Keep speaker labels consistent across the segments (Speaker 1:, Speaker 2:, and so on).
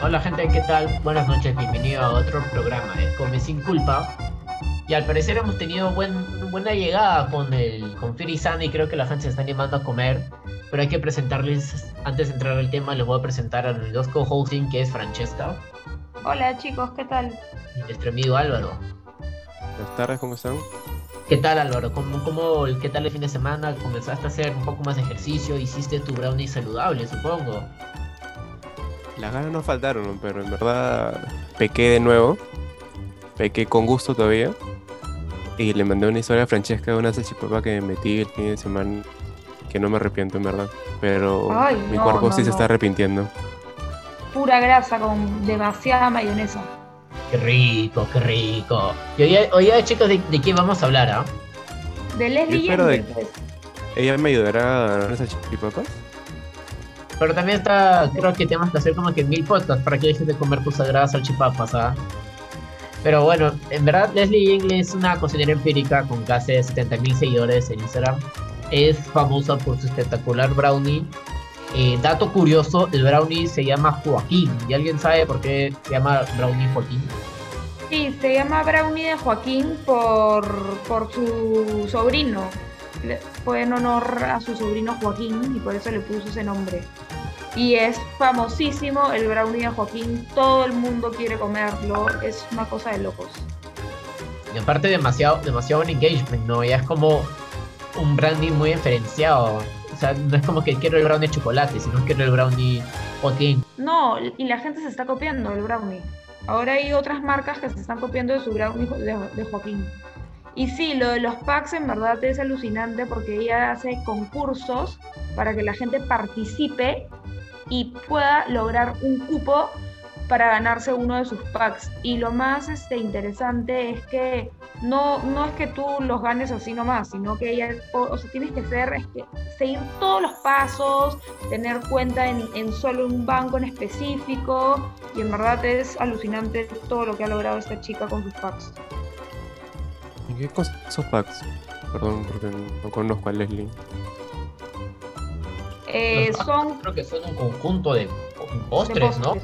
Speaker 1: Hola gente, ¿qué tal? Buenas noches, bienvenido a otro programa de Come Sin Culpa. Y al parecer hemos tenido buen, buena llegada con el con Firi San y creo que la gente se está animando a comer. Pero hay que presentarles, antes de entrar al tema, les voy a presentar a los dos co-hosting, que es Francesca
Speaker 2: Hola chicos, ¿qué tal?
Speaker 1: y nuestro amigo Álvaro.
Speaker 3: Buenas tardes, ¿cómo están?
Speaker 1: ¿Qué tal Álvaro? ¿Cómo, cómo, qué tal el fin de semana? ¿Comenzaste a hacer un poco más de ejercicio? ¿Hiciste tu brownie saludable, supongo?
Speaker 3: Las ganas no faltaron, pero en verdad pequé de nuevo. Pequé con gusto todavía. Y le mandé una historia a Francesca de una salchipapa que me metí el fin de semana. Que no me arrepiento, en verdad. Pero
Speaker 2: Ay,
Speaker 3: mi
Speaker 2: no,
Speaker 3: cuerpo
Speaker 2: no,
Speaker 3: sí se está arrepintiendo.
Speaker 2: Pura grasa con demasiada mayonesa.
Speaker 1: Qué rico, qué rico. Y hoy, hoy chicos, ¿de, de qué vamos a hablar, ah?
Speaker 2: De Leslie
Speaker 3: Yo espero de-. ¿Ella me ayudará a ganar esas salchipapas?
Speaker 1: Pero también está, creo que tenemos que hacer como que mil podcasts para que dejes de comer tus sagradas salchipapas, ¿ah? Pero bueno, en verdad Leslie Ingle es una cocinera empírica con casi 70.000 seguidores en Instagram. Es famosa por su espectacular brownie. Eh, dato curioso, el brownie se llama Joaquín. ¿Y alguien sabe por qué se llama brownie Joaquín?
Speaker 2: Sí, se llama Brownie de Joaquín por, por su sobrino. Fue en honor a su sobrino Joaquín y por eso le puso ese nombre. Y es famosísimo el brownie de Joaquín, todo el mundo quiere comerlo, es una cosa de locos.
Speaker 1: Y aparte demasiado, demasiado buen engagement, ¿no? Ya es como un brownie muy diferenciado. O sea, no es como que quiero el brownie de chocolate, sino quiero el brownie Joaquín.
Speaker 2: No, y la gente se está copiando el brownie. Ahora hay otras marcas que se están copiando de su brownie de Joaquín. Y sí, lo de los packs en verdad es alucinante porque ella hace concursos para que la gente participe y pueda lograr un cupo para ganarse uno de sus packs. Y lo más este, interesante es que no, no es que tú los ganes así nomás, sino que ella, tienes que ser, este, seguir todos los pasos, tener cuenta en, en solo un banco en específico y en verdad es alucinante todo lo que ha logrado esta chica con sus packs.
Speaker 3: ¿Y qué cosas esos packs? Perdón, porque no conozco a Leslie.
Speaker 2: Eh, son
Speaker 1: Creo que son un conjunto de
Speaker 2: de
Speaker 1: postres, ¿no?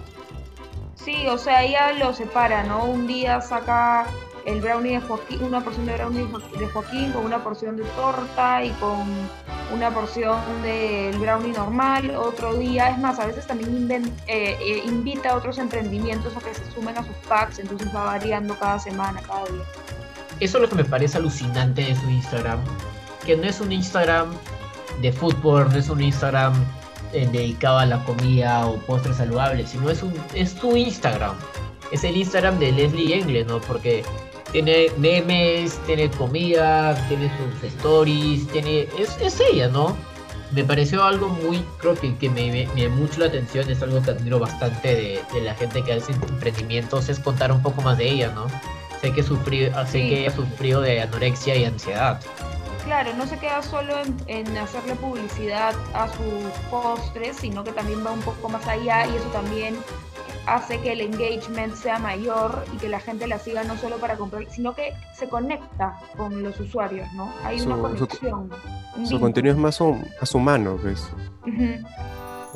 Speaker 2: Sí, o sea, ella lo separa, ¿no? Un día saca el brownie de Joaquín, una porción de brownie de Jo- de Joaquín con una porción de torta y con una porción del brownie normal. Otro día, es más, a veces también eh, eh, invita a otros emprendimientos a que se sumen a sus packs, entonces va variando cada semana, cada día.
Speaker 1: Eso es lo que me parece alucinante de su Instagram. Que no es un Instagram de fútbol, no es un Instagram eh, dedicado a la comida o postres saludables, sino es, un, es su Instagram. Es el Instagram de Leslie Engle, ¿no? Porque tiene memes, tiene comida, tiene sus stories, tiene... Es, es ella, ¿no? Me pareció algo muy, creo que, que me, me, me llamó mucho la atención, es algo que admiro bastante de, de la gente que hace emprendimientos, es contar un poco más de ella, ¿no? Sé que, sufrí, sé
Speaker 2: Sí.
Speaker 1: que ella sufrió de anorexia y ansiedad.
Speaker 2: Claro, no se queda solo en, en hacerle publicidad a sus postres, sino que también va un poco más allá y eso también hace que el engagement sea mayor y que la gente la siga no solo para comprar, sino que se conecta con los usuarios, ¿no? Hay
Speaker 3: Su-
Speaker 2: una conexión. un
Speaker 3: Su contenido es más, hum- más humano, pues.
Speaker 2: Ujú,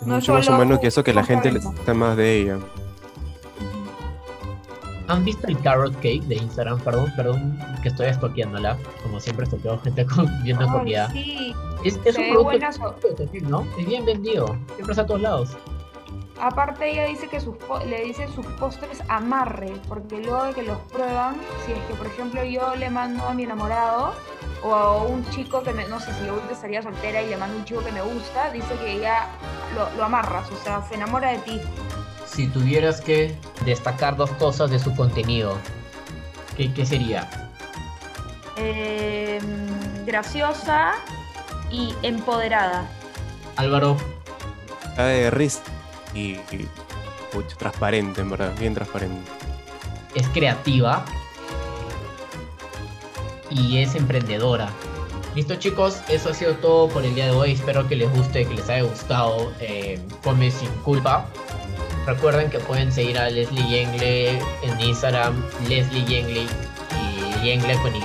Speaker 3: Es
Speaker 2: No
Speaker 3: mucho más humano que eso que la gente necesita más de ella.
Speaker 1: ¿Han visto el carrot cake de Instagram? Perdón, perdón que estoy estoqueándola. Como siempre estoqueo gente con, viendo
Speaker 2: Ay,
Speaker 1: comida.
Speaker 2: sí,
Speaker 1: Es, es un producto que- ¿no? Es bien vendido. Siempre está a todos lados.
Speaker 2: Aparte ella dice que sus le dice sus postres amarre, porque luego de que los prueban, si es que por ejemplo yo le mando a mi enamorado o a un chico que me, no sé si yo estaría soltera y le mando a un chico que me gusta, dice que ella lo, lo amarras, o sea, se enamora de ti.
Speaker 1: Si tuvieras que destacar dos cosas de su contenido, ¿qué, qué sería?
Speaker 2: Eh, graciosa y empoderada.
Speaker 1: Álvaro,
Speaker 3: Está de risa y, y pucha, transparente, en verdad, bien transparente.
Speaker 1: es creativa y es emprendedora. Listo chicos, eso ha sido todo por el día de hoy. Espero que les guste, que les haya gustado. Eh, Come sin culpa. Recuerden que pueden seguir a Leslie Yengle en Instagram, Leslie Yengle y Yengle con Y.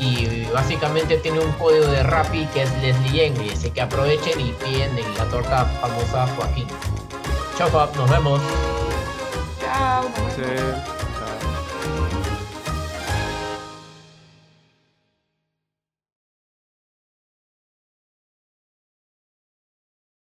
Speaker 1: Y básicamente tiene un código de Rappi que es Leslie Yengle. Así que aprovechen y piden en la torta famosa Joaquín. Chao, nos vemos.
Speaker 2: Chao.